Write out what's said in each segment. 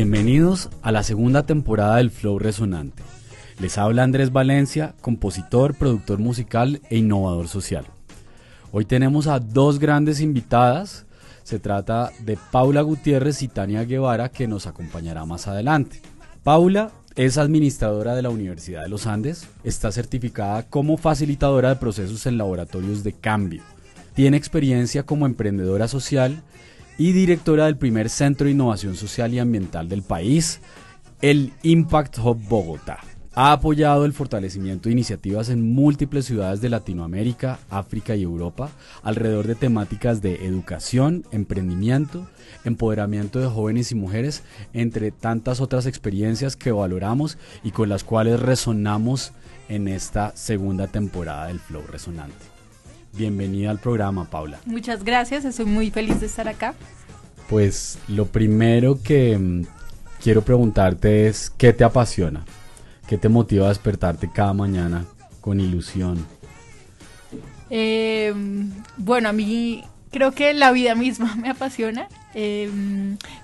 Bienvenidos a la segunda temporada del Flow Resonante. Les habla Andrés Valencia, compositor, productor musical e innovador social. Hoy tenemos a dos grandes invitadas. Se trata de Paula Gutiérrez y Tania Guevara que nos acompañará más adelante. Paula es administradora de la Universidad de los Andes, está certificada como facilitadora de procesos en laboratorios de cambio. Tiene experiencia como emprendedora social y directora del primer Centro de Innovación Social y Ambiental del país, el Impact Hub Bogotá. Ha apoyado el fortalecimiento de iniciativas en múltiples ciudades de Latinoamérica, África y Europa alrededor de temáticas de educación, emprendimiento, empoderamiento de jóvenes y mujeres, entre tantas otras experiencias que valoramos y con las cuales resonamos en esta segunda temporada del Flow Resonante. Bienvenida al programa, Paula. Muchas gracias, estoy muy feliz de estar acá. Pues lo primero que mm, quiero preguntarte es, ¿qué te apasiona? ¿Qué te motiva a despertarte cada mañana con ilusión? Eh, bueno, a mí creo que la vida misma me apasiona. Eh,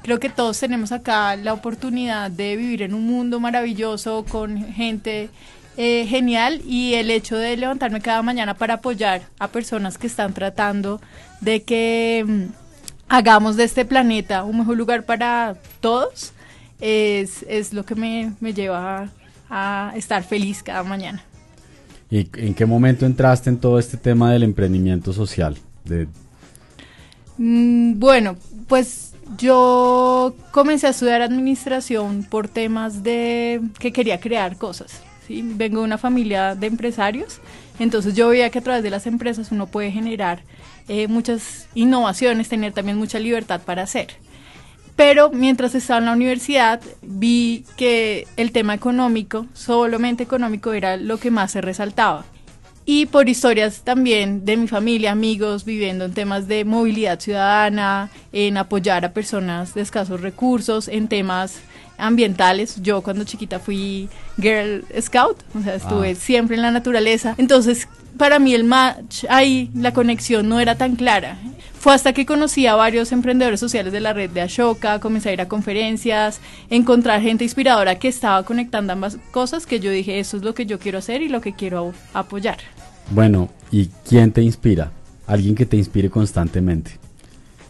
creo que todos tenemos acá la oportunidad de vivir en un mundo maravilloso con gente eh, genial y el hecho de levantarme cada mañana para apoyar a personas que están tratando de que mm, hagamos de este planeta un mejor lugar para todos es, es lo que me, me lleva a, a estar feliz cada mañana. ¿Y en qué momento entraste en todo este tema del emprendimiento social? De... Mm, bueno, pues yo comencé a estudiar administración por temas de que quería crear cosas. ¿Sí? Vengo de una familia de empresarios, entonces yo veía que a través de las empresas uno puede generar eh, muchas innovaciones, tener también mucha libertad para hacer. Pero mientras estaba en la universidad vi que el tema económico, solamente económico, era lo que más se resaltaba. Y por historias también de mi familia, amigos, viviendo en temas de movilidad ciudadana, en apoyar a personas de escasos recursos, en temas ambientales. Yo cuando chiquita fui Girl Scout, o sea, estuve Ah. siempre en la naturaleza. Entonces, para mí el match ahí, la conexión no era tan clara. Fue hasta que conocí a varios emprendedores sociales de la red de Ashoka, comencé a ir a conferencias, encontrar gente inspiradora que estaba conectando ambas cosas, que yo dije, eso es lo que yo quiero hacer y lo que quiero apoyar. Bueno, ¿y quién te inspira? Alguien que te inspire constantemente.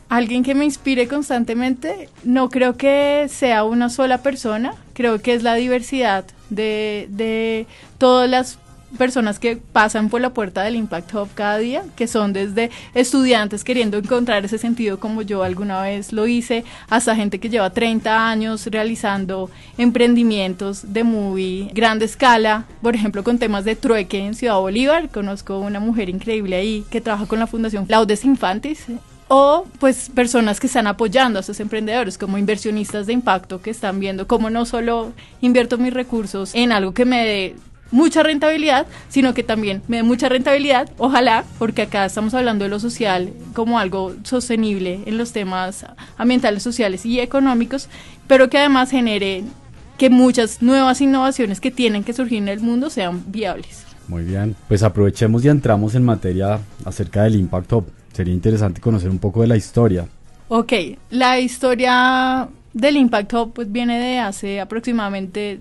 Alguien que me inspire constantemente, no creo que sea una sola persona, creo que es la diversidad de, de todas las personas que pasan por la puerta del Impact Hub cada día, que son desde estudiantes queriendo encontrar ese sentido como yo alguna vez lo hice, hasta gente que lleva 30 años realizando emprendimientos de muy grande escala, por ejemplo con temas de trueque en Ciudad Bolívar, conozco una mujer increíble ahí que trabaja con la Fundación Laudes Infantis, o pues personas que están apoyando a estos emprendedores como inversionistas de impacto que están viendo cómo no solo invierto mis recursos en algo que me dé mucha rentabilidad, sino que también me dé mucha rentabilidad, ojalá, porque acá estamos hablando de lo social como algo sostenible en los temas ambientales, sociales y económicos, pero que además genere que muchas nuevas innovaciones que tienen que surgir en el mundo sean viables. Muy bien, pues aprovechemos y entramos en materia acerca del Impact Hub. Sería interesante conocer un poco de la historia. Ok, la historia del Impact Hub pues viene de hace aproximadamente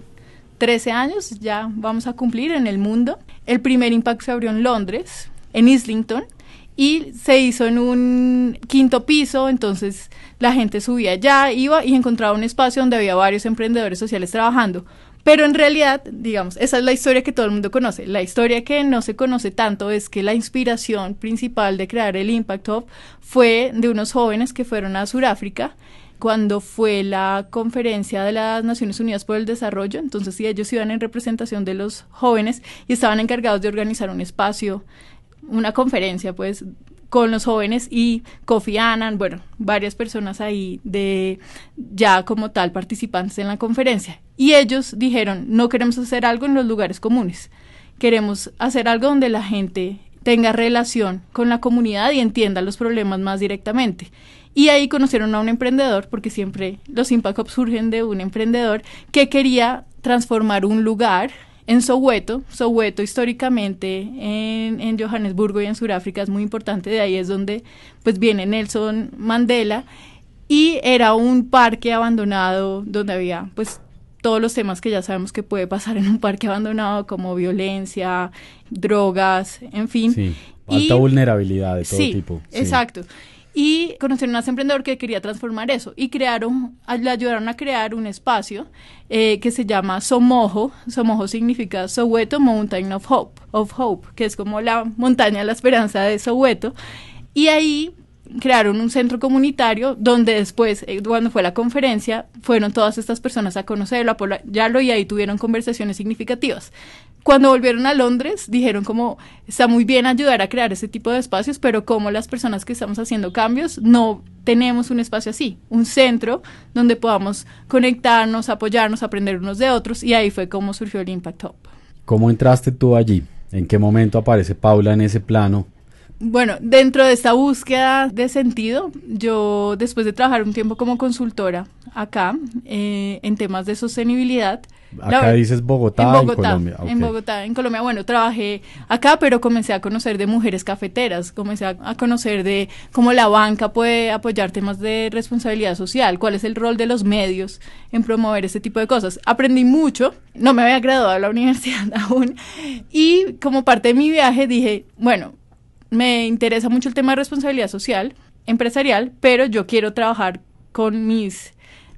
13 años, ya vamos a cumplir en el mundo. El primer Impact se abrió en Londres, en Islington, y se hizo en un quinto piso, entonces la gente subía allá, iba y encontraba un espacio donde había varios emprendedores sociales trabajando. Pero en realidad, digamos, esa es la historia que todo el mundo conoce. La historia que no se conoce tanto es que la inspiración principal de crear el Impact Hub fue de unos jóvenes que fueron a Sudáfrica cuando fue la conferencia de las Naciones Unidas por el Desarrollo. Entonces, ellos iban en representación de los jóvenes y estaban encargados de organizar un espacio, una conferencia, pues, con los jóvenes y Kofi Annan, bueno, varias personas ahí de ya como tal participantes en la conferencia. Y ellos dijeron, no queremos hacer algo en los lugares comunes, queremos hacer algo donde la gente tenga relación con la comunidad y entienda los problemas más directamente. Y ahí conocieron a un emprendedor, porque siempre los Impact Hubs surgen de un emprendedor que quería transformar un lugar en Soweto. Soweto históricamente en, en Johannesburgo y en Sudáfrica es muy importante, de ahí es donde pues viene Nelson Mandela y era un parque abandonado donde había pues todos los temas que ya sabemos que puede pasar en un parque abandonado como violencia, drogas, en fin. Sí, alta vulnerabilidad de todo tipo. Sí, exacto y conocieron a un emprendedor que quería transformar eso y crearon, le ayudaron a crear un espacio eh, que se llama Somojo. Somojo significa Soweto Mountain of Hope, of Hope, que es como la montaña de la esperanza de Soweto. Y ahí crearon un centro comunitario donde después, eh, cuando fue la conferencia, fueron todas estas personas a conocerlo, a apoyarlo y ahí tuvieron conversaciones significativas. Cuando volvieron a Londres, dijeron como, está muy bien ayudar a crear ese tipo de espacios, pero como las personas que estamos haciendo cambios no tenemos un espacio así, un centro donde podamos conectarnos, apoyarnos, aprender unos de otros, y ahí fue como surgió el Impact Hub. ¿Cómo entraste tú allí? ¿En qué momento aparece Paula en ese plano? Bueno, dentro de esta búsqueda de sentido, yo después de trabajar un tiempo como consultora acá eh, en temas de sostenibilidad, Acá dices Bogotá, en Colombia. En Bogotá, en Colombia. Bueno, trabajé acá, pero comencé a conocer de mujeres cafeteras, comencé a, conocer de cómo la banca puede apoyar temas de responsabilidad social, cuál es el rol de los medios en promover este tipo de cosas. Aprendí mucho, no me había graduado a la universidad aún, y como parte de mi viaje dije, bueno, me interesa mucho el tema de responsabilidad social, empresarial, pero yo quiero trabajar con mis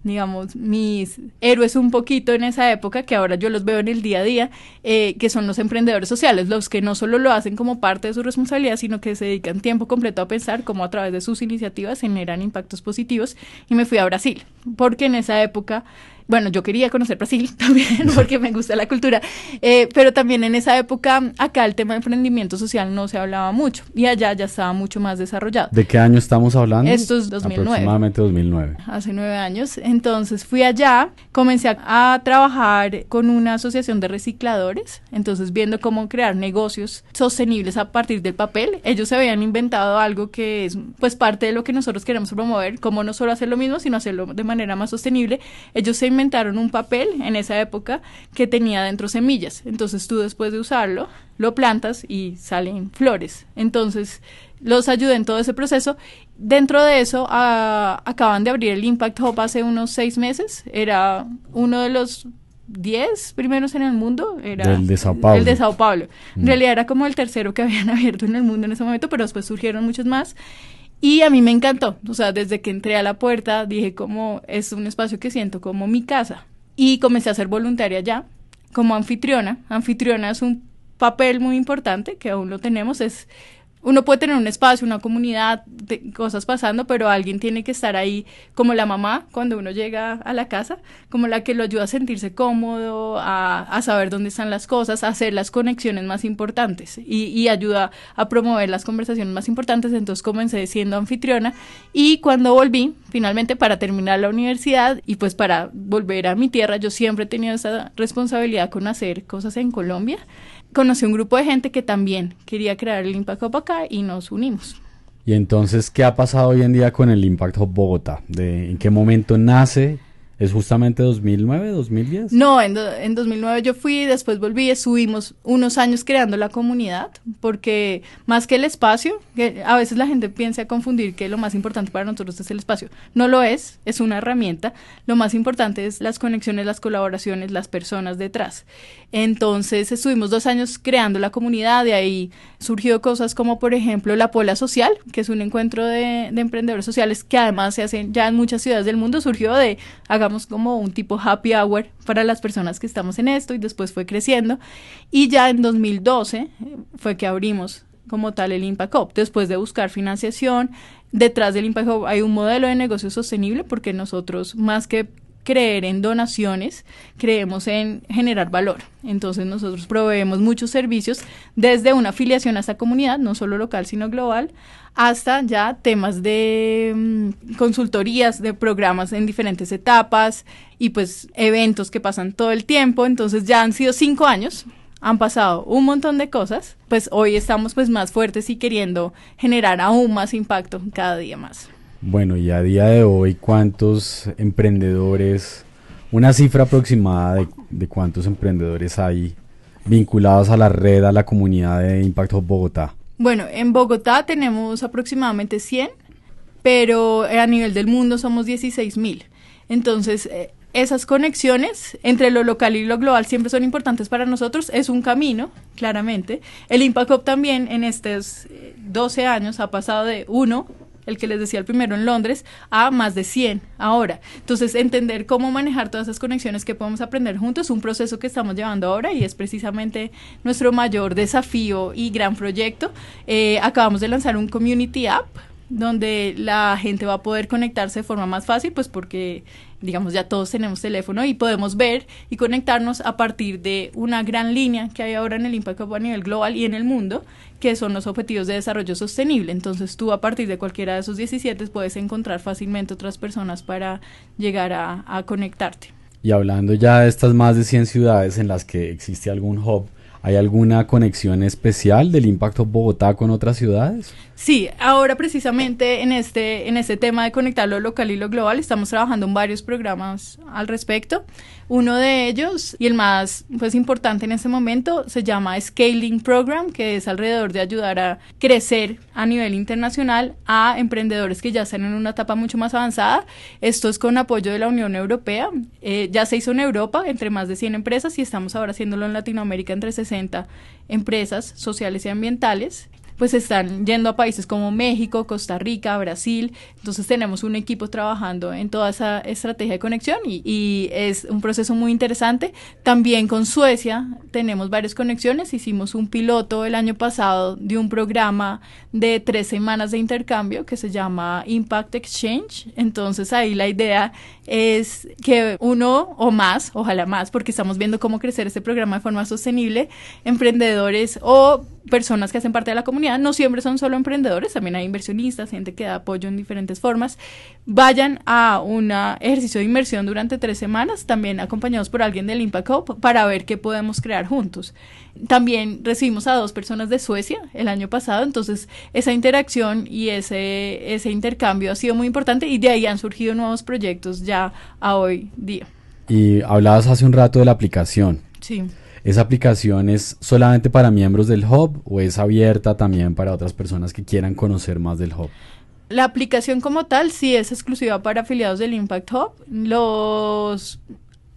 digamos, mis héroes un poquito en esa época, que ahora yo los veo en el día a día, eh, que son los emprendedores sociales, los que no solo lo hacen como parte de su responsabilidad, sino que se dedican tiempo completo a pensar cómo a través de sus iniciativas generan impactos positivos. Y me fui a Brasil, porque en esa época bueno, yo quería conocer Brasil también porque me gusta la cultura, eh, pero también en esa época acá el tema de emprendimiento social no se hablaba mucho y allá ya estaba mucho más desarrollado. ¿De qué año estamos hablando? Esto es 2009. Aproximadamente 2009. Hace nueve años. Entonces fui allá, comencé a, a trabajar con una asociación de recicladores, entonces viendo cómo crear negocios sostenibles a partir del papel. Ellos se habían inventado algo que es pues parte de lo que nosotros queremos promover, como no solo hacer lo mismo, sino hacerlo de manera más sostenible. Ellos se inventaron un papel en esa época que tenía dentro semillas. Entonces tú después de usarlo, lo plantas y salen flores. Entonces los ayudé en todo ese proceso. Dentro de eso, acaban de abrir el Impact Hub hace unos seis meses. Era uno de los 10 primeros en el mundo. Era el de Sao Paulo. El de Sao Paulo. En mm. realidad era como el tercero que habían abierto en el mundo en ese momento, pero después surgieron muchos más. Y a mí me encantó, o sea, desde que entré a la puerta dije como es un espacio que siento como mi casa. Y comencé a ser voluntaria ya, como anfitriona. Anfitriona es un papel muy importante que aún lo tenemos, es uno puede tener un espacio, una comunidad, de cosas pasando, pero alguien tiene que estar ahí como la mamá cuando uno llega a la casa, como la que lo ayuda a sentirse cómodo, a, saber dónde están las cosas, a hacer las conexiones más importantes y, y, ayuda a promover las conversaciones más importantes. Entonces comencé siendo anfitriona y cuando volví, finalmente para terminar la universidad y pues para volver a mi tierra, yo siempre he tenido esa responsabilidad con hacer cosas en Colombia conocí un grupo de gente que también quería crear el Impact Hub acá y nos unimos. Y entonces, ¿qué ha pasado hoy en día con el Impact Hub Bogotá? ¿De, ¿En qué momento nace? ¿Es justamente 2009, 2010? No, en, en 2009 yo fui, después volví, estuvimos unos años creando la comunidad, porque más que el espacio, que a veces la gente piensa confundir que lo más importante para nosotros es el espacio. No lo es, es una herramienta. Lo más importante es las conexiones, las colaboraciones, las personas detrás. Entonces estuvimos dos años creando la comunidad, de ahí surgió cosas como por ejemplo la Pola Social, que es un encuentro de, de emprendedores sociales que además se hacen ya en muchas ciudades del mundo, surgió de como un tipo happy hour para las personas que estamos en esto y después fue creciendo y ya en 2012 eh, fue que abrimos como tal el Impact. Después de buscar financiación, detrás del Impact hay un modelo de negocio sostenible porque nosotros más que creer en donaciones, creemos en generar valor. Entonces nosotros proveemos muchos servicios desde una afiliación a esta comunidad, no solo local, sino global, hasta ya temas de mm, consultorías, de programas en diferentes etapas y pues eventos que pasan todo el tiempo. Entonces ya han sido cinco años han pasado un montón de cosas, pues hoy estamos pues más fuertes y queriendo generar aún más impacto cada día más. Bueno, y a día de hoy, ¿cuántos emprendedores, una cifra aproximada de, cuántos emprendedores hay vinculados a la red, a la comunidad de Impacto Bogotá? Bueno, en Bogotá tenemos aproximadamente 100 pero a nivel del mundo somos 16 mil. Entonces, eh, esas conexiones entre lo local y lo global siempre son importantes para nosotros. Es un camino, claramente. El Impact Hub también en estos 12 eh, años ha pasado de uno el que les decía el primero en Londres, a más de 100 ahora. Entonces, entender cómo manejar todas esas conexiones que podemos aprender juntos un proceso que estamos llevando ahora y es precisamente nuestro mayor desafío y gran proyecto. Eh, acabamos de lanzar un Community App donde la gente va a poder conectarse de forma más fácil, pues porque digamos ya todos tenemos teléfono y podemos ver y conectarnos a partir de una gran línea que hay ahora en el Impact a nivel global y en el mundo, que son los objetivos de desarrollo sostenible. Entonces tú a partir de cualquiera de esos 17 puedes encontrar fácilmente otras personas para llegar a, a conectarte. Y hablando ya de estas más de 100 ciudades en las que existe algún hub, ¿Hay alguna conexión especial del impacto Bogotá con otras ciudades? Sí, ahora precisamente en este, en este tema de conectar lo local y lo global estamos trabajando en varios programas al respecto. Uno de ellos, y el más pues, importante en este momento, se llama Scaling Program, que es alrededor de ayudar a crecer a nivel internacional a emprendedores que ya están en una etapa mucho más avanzada. Esto es con apoyo de la Unión Europea. Eh, ya se hizo en Europa entre más de 100 empresas y estamos ahora haciéndolo en Latinoamérica entre 60 empresas sociales y ambientales pues están yendo a países como México, Costa Rica, Brasil. Entonces tenemos un equipo trabajando en toda esa estrategia de conexión y, es un proceso muy interesante. También con Suecia tenemos varias conexiones. Hicimos un piloto el año pasado de un programa de tres semanas de intercambio que se llama Impact Exchange. Entonces ahí la idea es que uno o más, ojalá más, porque estamos viendo cómo crecer este programa de forma sostenible, emprendedores o personas que hacen parte de la comunidad, no siempre son solo emprendedores, también hay inversionistas, gente que da apoyo en diferentes formas, vayan a un ejercicio de inmersión durante tres semanas, también acompañados por alguien del Impact Hub, para ver qué podemos crear juntos. También recibimos a dos personas de Suecia el año pasado, entonces esa interacción y ese, ese intercambio ha sido muy importante y de ahí han surgido nuevos proyectos ya a hoy día. Y hablabas hace un rato de la aplicación. Sí. ¿Esa aplicación es solamente para miembros del hub o es abierta también para otras personas que quieran conocer más del hub? La aplicación como tal sí es exclusiva para afiliados del Impact Hub. Los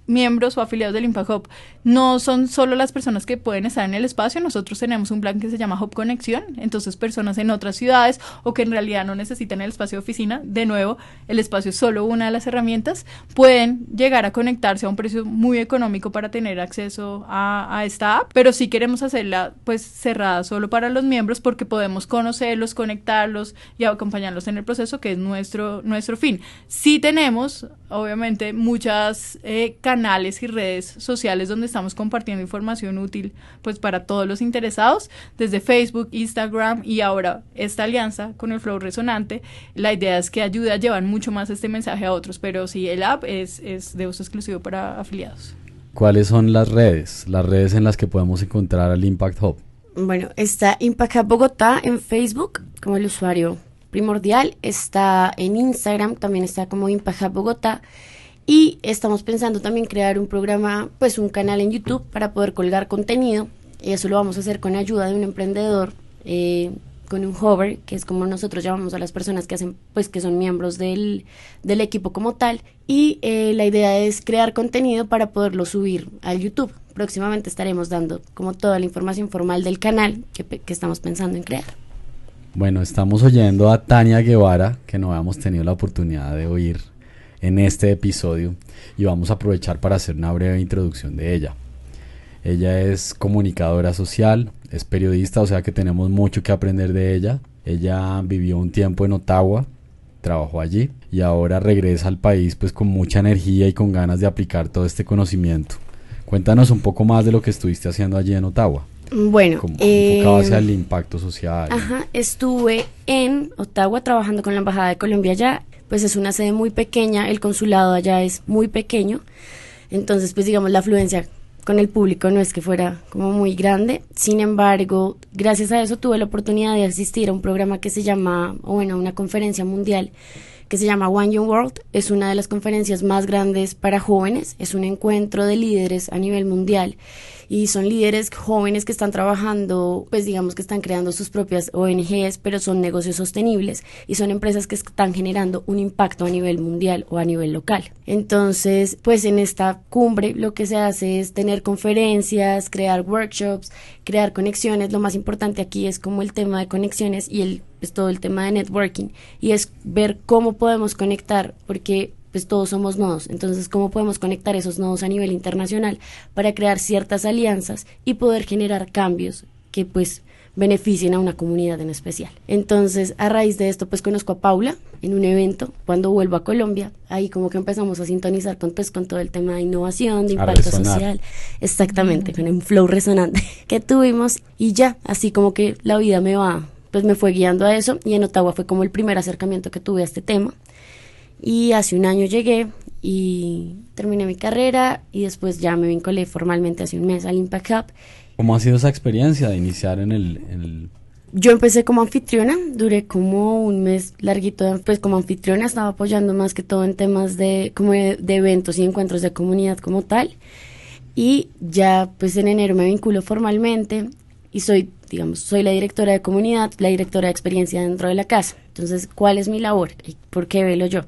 miembros o afiliados del Hub no son solo las personas que pueden estar en el espacio, nosotros tenemos un plan que se llama Hub Conexión, entonces personas en otras ciudades o que en realidad no necesitan el espacio de oficina, de nuevo, el espacio es solo una de las herramientas, pueden llegar a conectarse a un precio muy económico para tener acceso a, esta app, pero sí queremos hacerla pues cerrada solo para los miembros porque podemos conocerlos, conectarlos y acompañarlos en el proceso que es nuestro, nuestro fin. Sí tenemos, obviamente, muchas eh, y redes sociales donde estamos compartiendo información útil pues para todos los interesados, desde Facebook, Instagram y ahora esta alianza con el Flow Resonante. La idea es que ayude a llevar mucho más este mensaje a otros, pero sí, el app es, es de uso exclusivo para afiliados. ¿Cuáles son las redes, las redes en las que podemos encontrar al Impact Hub? Bueno, está Impact Hub Bogotá en Facebook como el usuario primordial, está en Instagram, también está como Impact Hub Bogotá y estamos pensando también crear un programa, pues un canal en YouTube para poder colgar contenido. Eso lo vamos a hacer con ayuda de un emprendedor, eh, con un hover, que es como nosotros llamamos a las personas que hacen, pues que son miembros del, del equipo como tal. Y eh, la idea es crear contenido para poderlo subir al YouTube. Próximamente estaremos dando como toda la información formal del canal que, que estamos pensando en crear. Bueno, estamos oyendo a Tania Guevara, que no habíamos tenido la oportunidad de oír en este episodio y vamos a aprovechar para hacer una breve introducción de ella. Ella es comunicadora social, es periodista, o sea que tenemos mucho que aprender de ella. Ella vivió un tiempo en Ottawa, trabajó allí y ahora regresa al país pues con mucha energía y con ganas de aplicar todo este conocimiento. Cuéntanos un poco más de lo que estuviste haciendo allí en Ottawa. Bueno, eh, enfocado hacia el impacto social. Ajá, estuve en Ottawa trabajando con la Embajada de Colombia allá pues es una sede muy pequeña, el consulado allá es muy pequeño, entonces pues digamos la afluencia con el público no es que fuera como muy grande, sin embargo, gracias a eso tuve la oportunidad de asistir a un programa que se llama, o bueno, una conferencia mundial que se llama One Young World. Es una de las conferencias más grandes para jóvenes. Es un encuentro de líderes a nivel mundial y son líderes jóvenes que están trabajando, pues digamos que están creando sus propias ONGs, pero son negocios sostenibles y son empresas que están generando un impacto a nivel mundial o a nivel local. Entonces, pues en esta cumbre lo que se hace es tener conferencias, crear workshops, crear conexiones. Lo más importante aquí es como el tema de conexiones y el pues todo el tema de networking y es ver cómo podemos conectar porque pues todos somos nodos. Entonces, ¿cómo podemos conectar esos nodos a nivel internacional para crear ciertas alianzas y poder generar cambios que pues beneficien a una comunidad en especial. Entonces, a raíz de esto, pues conozco a Paula en un evento cuando vuelvo a Colombia. Ahí como que empezamos a sintonizar con, pues, con todo el tema de innovación, de impacto social. Exactamente, con un flow resonante que tuvimos y ya, así como que la vida me va, pues me fue guiando a eso y en Ottawa fue como el primer acercamiento que tuve a este tema. Y hace un año llegué y terminé mi carrera y después ya me vinculé formalmente hace un mes al Impact Hub. ¿Cómo ha sido esa experiencia de iniciar en el, Yo empecé como anfitriona, duré como un mes larguito, pues como anfitriona estaba apoyando más que todo en temas de, como de, de eventos y encuentros de comunidad como tal. Y ya pues en enero me vinculo formalmente y soy, digamos, soy la directora de comunidad, la directora de experiencia dentro de la casa. Entonces, ¿cuál es mi labor? ¿Y por qué velo yo?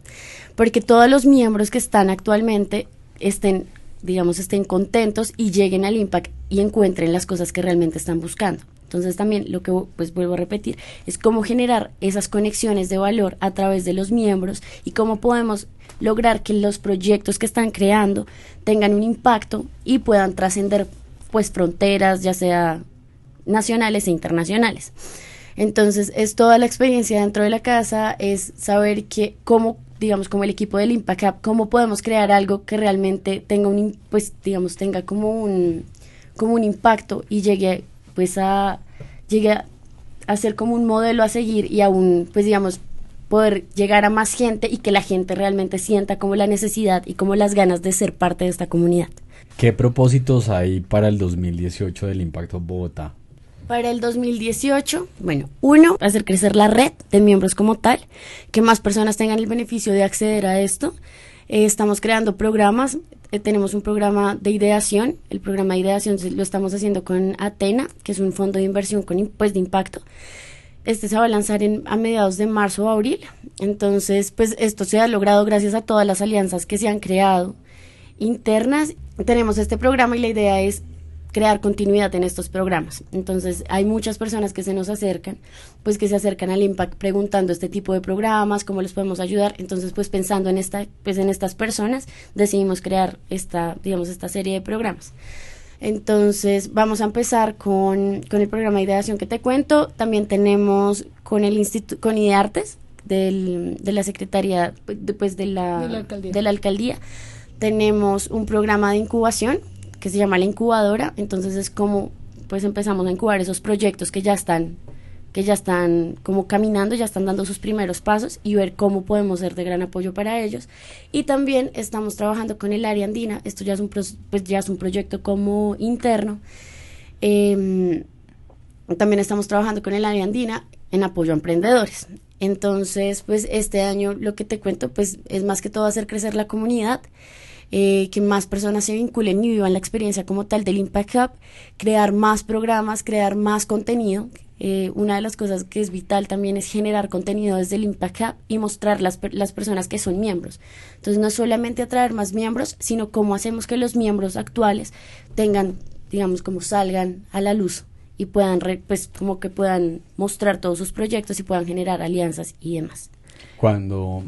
Porque todos los miembros que están actualmente estén, digamos, estén contentos y lleguen al impact y encuentren las cosas que realmente están buscando. Entonces también lo que pues vuelvo a repetir es cómo generar esas conexiones de valor a través de los miembros y cómo podemos lograr que los proyectos que están creando tengan un impacto y puedan trascender pues fronteras, ya sea nacionales e internacionales. Entonces, es toda la experiencia dentro de la casa, es saber que cómo, digamos, como el equipo del Impact Hub, cómo podemos crear algo que realmente tenga un, pues, digamos, tenga como un, como un impacto y llegue, pues, a, llegue a, ser como un modelo a seguir y aún, pues, digamos, poder llegar a más gente y que la gente realmente sienta como la necesidad y como las ganas de ser parte de esta comunidad. ¿Qué propósitos hay para el 2018 del Impacto Bogotá? Para el 2018, bueno, uno, hacer crecer la red de miembros como tal, que más personas tengan el beneficio de acceder a esto. Eh, estamos creando programas, eh, tenemos un programa de ideación, el programa de ideación lo estamos haciendo con Atena, que es un fondo de inversión con pues, de impacto. Este se va a lanzar en, a mediados de marzo o abril. Entonces, pues esto se ha logrado gracias a todas las alianzas que se han creado internas. Tenemos este programa y la idea es crear continuidad en estos programas. Entonces, hay muchas personas que se nos acercan, pues que se acercan al Impact preguntando este tipo de programas, cómo les podemos ayudar. Entonces, pues pensando en esta pues en estas personas, decidimos crear esta, digamos, esta serie de programas. Entonces, vamos a empezar con, con el programa de ideación que te cuento. También tenemos con el Instituto con IDEARTES del, de la Secretaría pues, de, la, de la alcaldía. Tenemos un programa de incubación que se llama la incubadora, entonces es como pues empezamos a incubar esos proyectos que ya están que ya están como caminando, ya están dando sus primeros pasos y ver cómo podemos ser de gran apoyo para ellos. Y también estamos trabajando con el área andina, esto ya es un, pues ya es un proyecto como interno. Em, también estamos trabajando con el área andina en apoyo a emprendedores. Entonces, pues este año lo que te cuento, pues es más que todo hacer crecer la comunidad. Eh, que más personas se vinculen y vivan la experiencia como tal del Impact Hub, crear más programas, crear más contenido. Eh, una de las cosas que es vital también es generar contenido desde el Impact Hub y mostrar las, las personas que son miembros. Entonces no solamente atraer más miembros, sino cómo hacemos que los miembros actuales tengan, digamos, como salgan a la luz y puedan, pues como que puedan mostrar todos sus proyectos y puedan generar alianzas y demás. Cuando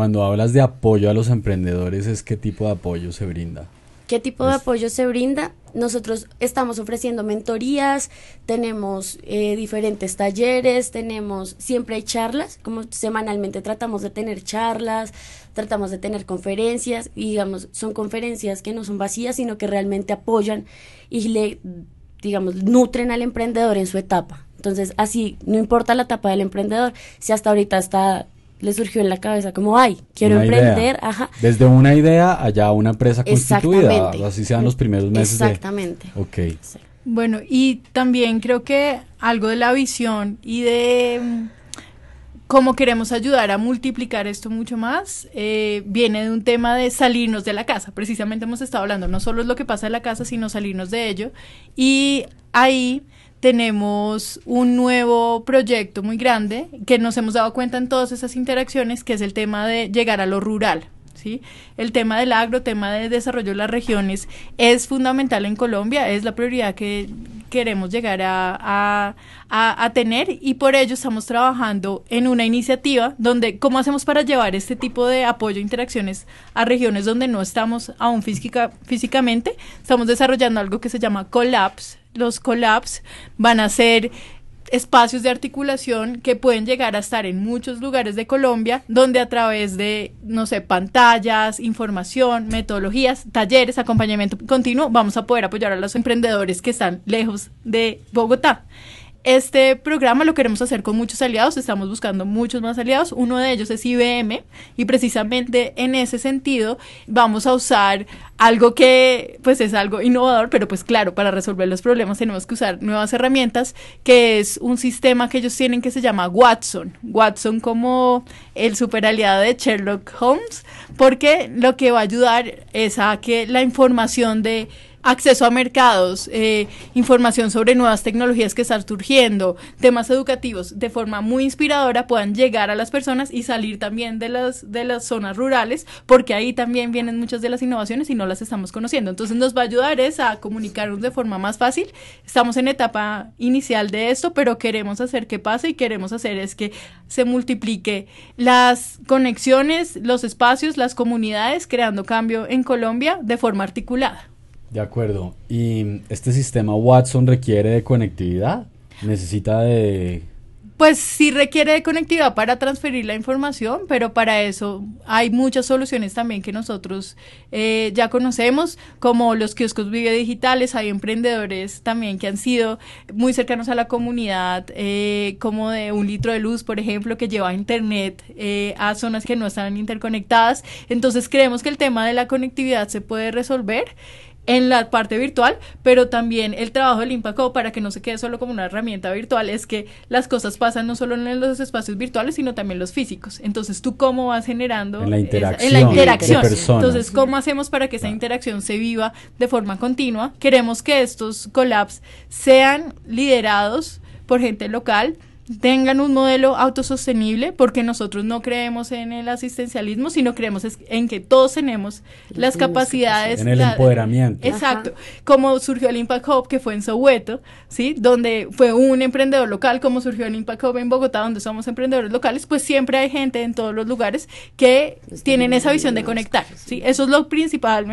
cuando hablas de apoyo a los emprendedores, ¿es qué tipo de apoyo se brinda? ¿Qué tipo de apoyo se brinda? Nosotros estamos ofreciendo mentorías, tenemos eh, diferentes talleres, tenemos, siempre hay charlas, como semanalmente tratamos de tener charlas, tratamos de tener conferencias, y digamos, son conferencias que no son vacías, sino que realmente apoyan y le, digamos, nutren al emprendedor en su etapa. Entonces, así, no importa la etapa del emprendedor, si hasta ahorita está le surgió en la cabeza como, ay, quiero emprender, ajá. Desde una idea allá una empresa constituida, así sean los primeros meses. Exactamente. Ok. Bueno, y también creo que algo de la visión y de cómo queremos ayudar a multiplicar esto mucho más, eh, viene de un tema de salirnos de la casa. Precisamente hemos estado hablando, no solo es lo que pasa en la casa, sino salirnos de ello. Y ahí tenemos un nuevo proyecto muy grande que nos hemos dado cuenta en todas esas interacciones, que es el tema de llegar a lo rural. ¿Sí? El tema del agro, tema de desarrollo de las regiones es fundamental en Colombia, es la prioridad que queremos llegar a, a, tener y por ello estamos trabajando en una iniciativa donde, ¿cómo hacemos para llevar este tipo de apoyo e interacciones a regiones donde no estamos aún física, físicamente? Estamos desarrollando algo que se llama Collapse. Los Collapse van a ser espacios de articulación que pueden llegar a estar en muchos lugares de Colombia, donde a través de, no sé, pantallas, información, metodologías, talleres, acompañamiento continuo, vamos a poder apoyar a los emprendedores que están lejos de Bogotá. Este programa lo queremos hacer con muchos aliados, estamos buscando muchos más aliados, uno de ellos es IBM y precisamente en ese sentido vamos a usar algo que pues es algo innovador, pero pues claro, para resolver los problemas tenemos que usar nuevas herramientas, que es un sistema que ellos tienen que se llama Watson, Watson como el super aliado de Sherlock Holmes, porque lo que va a ayudar es a que la información de acceso a mercados, eh, información sobre nuevas tecnologías que están surgiendo, temas educativos de forma muy inspiradora puedan llegar a las personas y salir también de las, de las zonas rurales, porque ahí también vienen muchas de las innovaciones y no las estamos conociendo. Entonces nos va a ayudar es a comunicarnos de forma más fácil. Estamos en etapa inicial de esto, pero queremos hacer que pase y queremos hacer es que se multiplique las conexiones, los espacios, las comunidades, creando cambio en Colombia de forma articulada. De acuerdo. ¿Y este sistema Watson requiere de conectividad? ¿Necesita de...? Pues sí requiere de conectividad para transferir la información, pero para eso hay muchas soluciones también que nosotros eh, ya conocemos, como los kioscos video digitales, hay emprendedores también que han sido muy cercanos a la comunidad, eh, como de un litro de luz, por ejemplo, que lleva internet eh, a zonas que no están interconectadas. Entonces creemos que el tema de la conectividad se puede resolver en la parte virtual, pero también el trabajo del Impact para que no se quede solo como una herramienta virtual es que las cosas pasan no solo en los espacios virtuales, sino también los físicos. Entonces, ¿tú cómo vas generando en la interacción? en la interacción. Entonces, ¿cómo hacemos para que esa interacción se viva de forma continua? Queremos que estos collabs sean liderados por gente local, tengan un modelo autosostenible, porque nosotros no creemos en el asistencialismo, sino creemos en que todos tenemos las capacidades. En el empoderamiento. Exacto. Como surgió el Impact Hub, que fue en Soweto, ¿sí? Donde fue un emprendedor local, como surgió el Impact Hub en Bogotá, donde somos emprendedores locales, pues siempre hay gente en todos los lugares que tienen esa visión de conectar, ¿sí? Eso es lo principal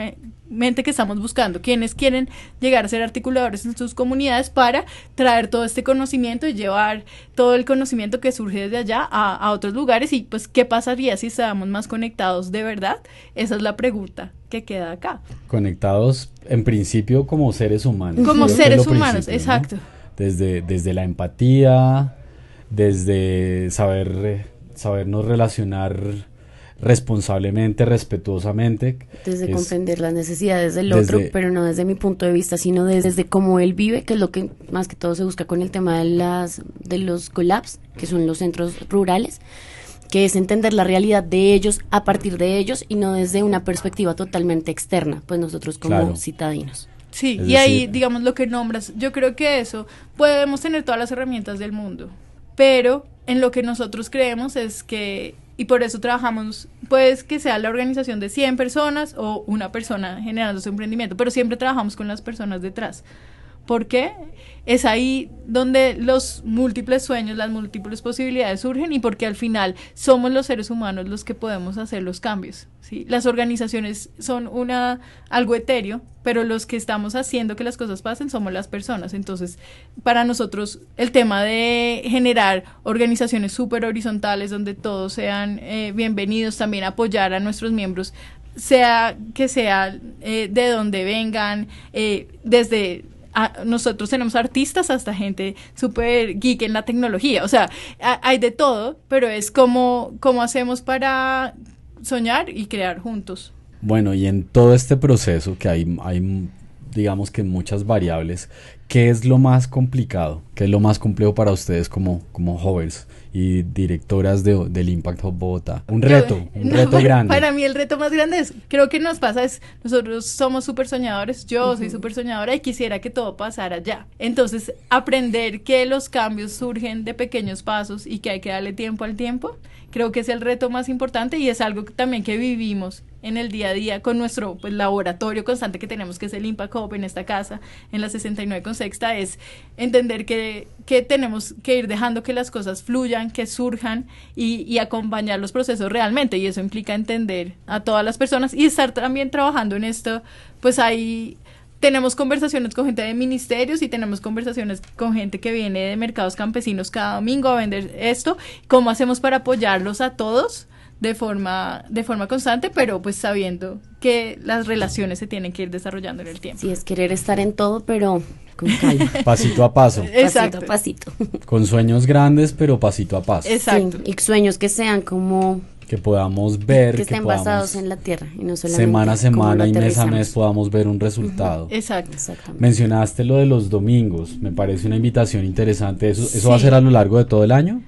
mente que estamos buscando, quienes quieren llegar a ser articuladores en sus comunidades para traer todo este conocimiento y llevar todo el conocimiento que surge desde allá a, otros lugares y pues qué pasaría si estábamos más conectados de verdad, esa es la pregunta que queda acá. Conectados en principio como seres humanos. Como seres humanos, exacto. Desde, desde la empatía, desde saber, eh, sabernos relacionar responsablemente, respetuosamente. Desde comprender las necesidades del otro, pero no desde mi punto de vista, sino desde, cómo él vive, que es lo que más que todo se busca con el tema de, las, de los collabs, que son los centros rurales que es entender la realidad de ellos a partir de ellos y no desde una perspectiva totalmente externa, pues nosotros como citadinos. Sí, y ahí, digamos, lo que nombras, yo creo que eso, podemos tener todas las herramientas del mundo, pero en lo que nosotros creemos es que y por eso trabajamos, pues que sea la organización de 100 personas o una persona generando su emprendimiento, pero siempre trabajamos con las personas detrás. ¿Por qué? Es ahí donde los múltiples sueños, las múltiples posibilidades surgen y porque al final somos los seres humanos los que podemos hacer los cambios. Las organizaciones son una, algo etéreo, pero los que estamos haciendo que las cosas pasen somos las personas. Entonces, para nosotros el tema de generar organizaciones súper horizontales donde todos sean eh, bienvenidos, también apoyar a nuestros miembros sea que sea eh, de donde vengan, eh, desde nosotros tenemos artistas hasta gente súper geek en la tecnología. O sea, hay de todo, pero es como, como hacemos para soñar y crear juntos. Bueno, y en todo este proceso que hay, hay digamos que muchas variables. ¿Qué es lo más complicado? ¿Qué es lo más complejo para ustedes como, como jóvenes y directoras de, del Impact Hub Bogotá? Un reto, un reto grande. Para mí el reto más grande es, creo que nos pasa es, nosotros somos súper soñadores, yo soy súper soñadora y quisiera que todo pasara ya. Entonces, aprender que los cambios surgen de pequeños pasos y que hay que darle tiempo al tiempo, creo que es el reto más importante y es algo que también que vivimos en el día a día con nuestro pues, laboratorio constante que tenemos, que es el Impact Hub en esta casa, en la 69 con sexta, es entender que, que tenemos que ir dejando que las cosas fluyan, que surjan y, y, acompañar los procesos realmente. Y eso implica entender a todas las personas y estar también trabajando en esto, pues hay tenemos conversaciones con gente de ministerios y tenemos conversaciones con gente que viene de mercados campesinos cada domingo a vender esto. ¿Cómo hacemos para apoyarlos a todos? De forma, de forma constante, pero pues sabiendo que las relaciones se tienen que ir desarrollando en el tiempo. Sí, es querer estar en todo, pero con calma. pasito a paso. Exacto. Pasito a pasito. Con sueños grandes, pero pasito a paso. Exacto. y sueños que sean como que podamos ver que estén basados en la tierra y no solamente semana a semana y mes a mes podamos ver un resultado. Exacto. Mencionaste lo de los domingos, me parece una invitación interesante. ¿Eso, eso va a ser a lo largo de todo el año?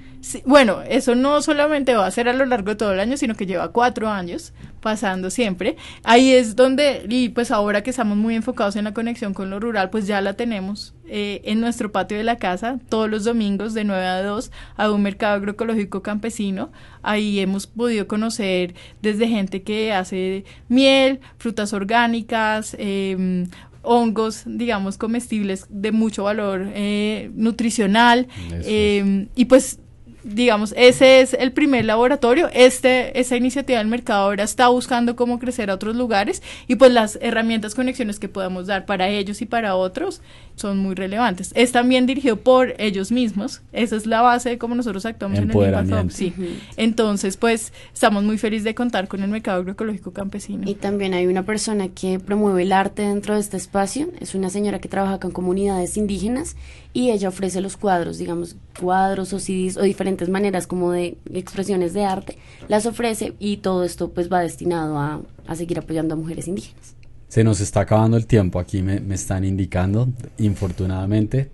Bueno, eso no solamente va a ser a lo largo de todo el año, sino que lleva cuatro años pasando siempre. Ahí es donde, y pues ahora que estamos muy enfocados en la conexión con lo rural, pues ya la tenemos eh, en nuestro patio de la casa todos los domingos de 9 a 2 a un mercado agroecológico campesino. Ahí hemos podido conocer desde gente que hace miel, frutas orgánicas, eh, hongos, digamos, comestibles de mucho valor eh, nutricional. Eh, y pues digamos, ese es el primer laboratorio. Este, esa iniciativa del mercado ahora está buscando cómo crecer a otros lugares y pues las herramientas, conexiones que podemos dar para ellos y para otros son muy relevantes. Es también dirigido por ellos mismos. Esa es la base de cómo nosotros actuamos en el Impact Sí. Entonces, pues estamos muy felices de contar con el mercado agroecológico campesino. Y también hay una persona que promueve el arte dentro de este espacio. Es una señora que trabaja con comunidades indígenas y ella ofrece los cuadros, digamos, cuadros o CDs o diferentes maneras como de expresiones de arte, las ofrece y todo esto pues va destinado a, a seguir apoyando a mujeres indígenas. Se nos está acabando el tiempo, aquí me, me están indicando, infortunadamente,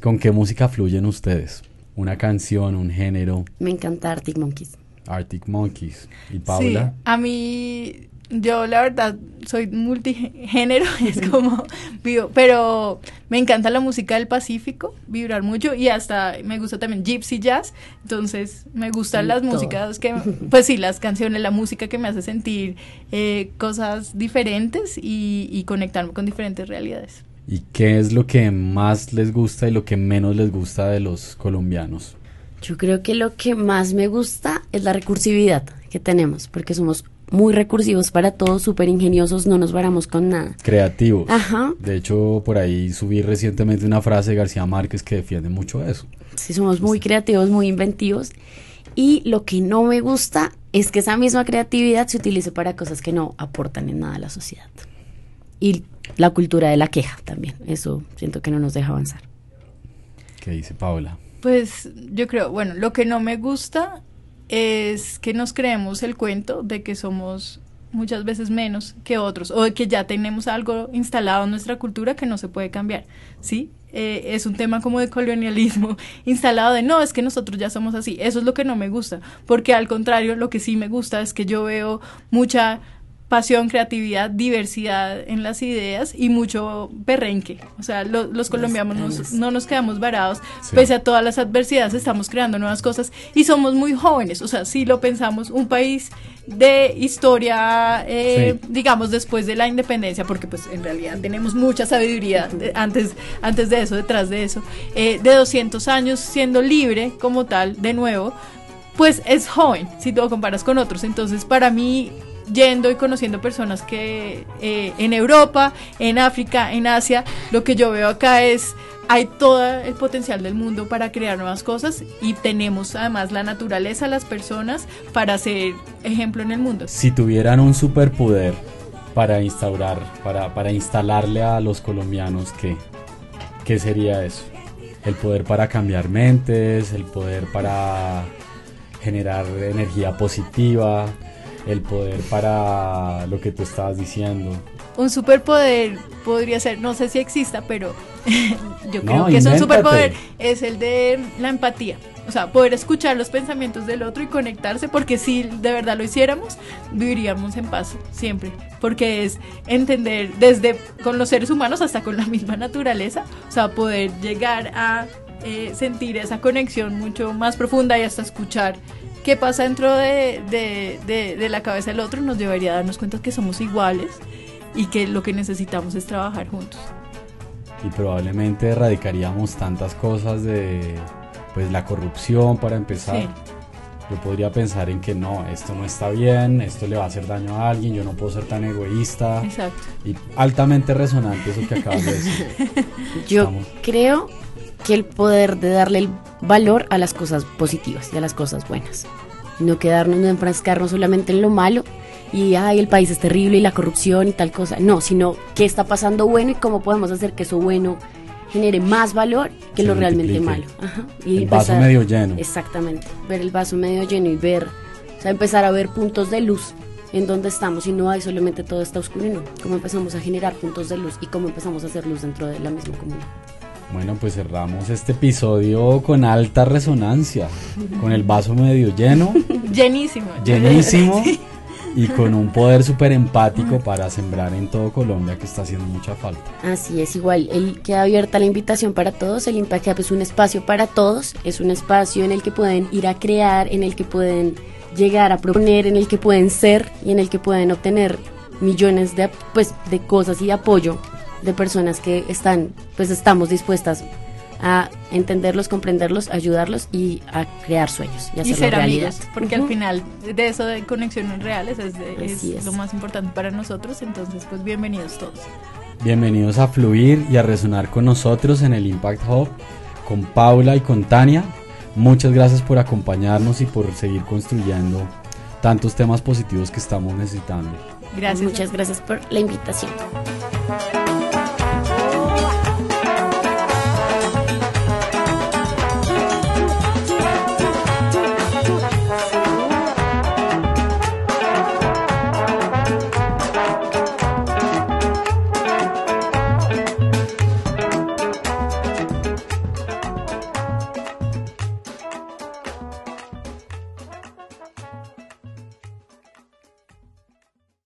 con qué música fluyen ustedes. Una canción, un género. Me encanta Arctic Monkeys. Arctic Monkeys. ¿Y Paula? Sí, a mí yo la verdad soy multigénero, es como vivo, pero me encanta la música del Pacífico, vibrar mucho y hasta me gusta también gypsy jazz, entonces me gustan las músicas que, pues sí, las canciones, la música que me hace sentir eh, cosas diferentes y, y conectarme con diferentes realidades. ¿Y qué es lo que más les gusta y lo que menos les gusta de los colombianos? Yo creo que lo que más me gusta es la recursividad que tenemos, porque somos muy recursivos para todos, súper ingeniosos, no nos varamos con nada. Creativos. Ajá. De hecho, por ahí subí recientemente una frase de García Márquez que defiende mucho eso. Sí, somos muy creativos, muy inventivos. Y lo que no me gusta es que esa misma creatividad se utilice para cosas que no aportan en nada a la sociedad. Y la cultura de la queja también, eso siento que no nos deja avanzar. ¿Qué dice Paula? Pues yo creo, bueno, lo que no me gusta es que nos creemos el cuento de que somos muchas veces menos que otros o de que ya tenemos algo instalado en nuestra cultura que no se puede cambiar, ¿sí? Eh, es un tema como de colonialismo instalado de no, es que nosotros ya somos así. Eso es lo que no me gusta, porque al contrario, lo que sí me gusta es que yo veo mucha pasión, creatividad, diversidad en las ideas y mucho perrenque. O sea, los colombianos no nos quedamos varados, pese a todas las adversidades, estamos creando nuevas cosas y somos muy jóvenes. O sea, si lo pensamos, un país de historia, eh, digamos, después de la independencia, porque pues en realidad tenemos mucha sabiduría antes, antes de eso, detrás de eso, eh, de 200 años siendo libre como tal, de nuevo, pues es joven si tú lo comparas con otros. Entonces, para mí yendo y conociendo personas que eh, en Europa, en África, en Asia, lo que yo veo acá es hay todo el potencial del mundo para crear nuevas cosas y tenemos además la naturaleza, las personas para ser ejemplo en el mundo. Si tuvieran un superpoder para instaurar, para, para instalarle a los colombianos, ¿qué, ¿qué sería eso? El poder para cambiar mentes, el poder para generar energía positiva, el poder para lo que tú estabas diciendo, Un superpoder podría ser, no sé si exista, pero yo creo No, que es un superpoder, es el de la empatía. O sea, poder escuchar los pensamientos del otro y conectarse, porque si de verdad lo hiciéramos, viviríamos en paz siempre. Porque es entender desde con los seres humanos hasta con la misma naturaleza, o sea, poder llegar a eh, sentir esa conexión mucho más profunda y hasta escuchar qué pasa dentro de, de- de- de la cabeza del otro, nos llevaría a darnos cuenta que somos iguales y que lo que necesitamos es trabajar juntos. y probablemente erradicaríamos tantas cosas de pues la corrupción para empezar. Sí. Yo podría pensar en que no, esto no está bien, esto le va a hacer daño a alguien, yo no puedo ser tan egoísta. Exacto. Y altamente resonante eso que acabas de decir. Yo Estamos. creo que el poder de darle el valor a las cosas positivas y a las cosas buenas. No quedarnos, no enfrascarnos solamente en lo malo y, ay, el país es terrible y la corrupción y tal cosa. No, sino qué está pasando bueno y cómo podemos hacer que eso bueno genere más valor que Se lo realmente malo. Ajá. Y El vaso empezar- medio lleno. Exactamente, ver el vaso medio lleno y ver, o sea, empezar a ver puntos de luz en donde estamos y no hay solamente todo está oscuro y no, cómo empezamos a generar puntos de luz y cómo empezamos a hacer luz dentro de la misma comunidad. Bueno, pues cerramos este episodio con alta resonancia, con el vaso medio lleno, Llenísimo. llenísimo y con un poder súper empático para sembrar en todo Colombia que está haciendo mucha falta. Así es, igual, el, queda abierta la invitación para todos, el Impact Hub es un espacio para todos, es un espacio en el que pueden ir a crear, en el que pueden llegar a proponer, en el que pueden ser y en el que pueden obtener millones de, pues, de cosas y apoyo de personas que están, pues estamos dispuestas a entenderlos, comprenderlos, ayudarlos y a crear sueños y y ser realidad. amigos, porque al Ujú. final de eso de conexiones reales es, de- es es. lo más importante para nosotros, entonces pues bienvenidos todos. Bienvenidos a Fluir y a resonar con nosotros en el Impact Hub, con Paula y con Tania. Muchas gracias por acompañarnos y por seguir construyendo tantos temas positivos que estamos necesitando. Gracias. Muchas gracias por la invitación.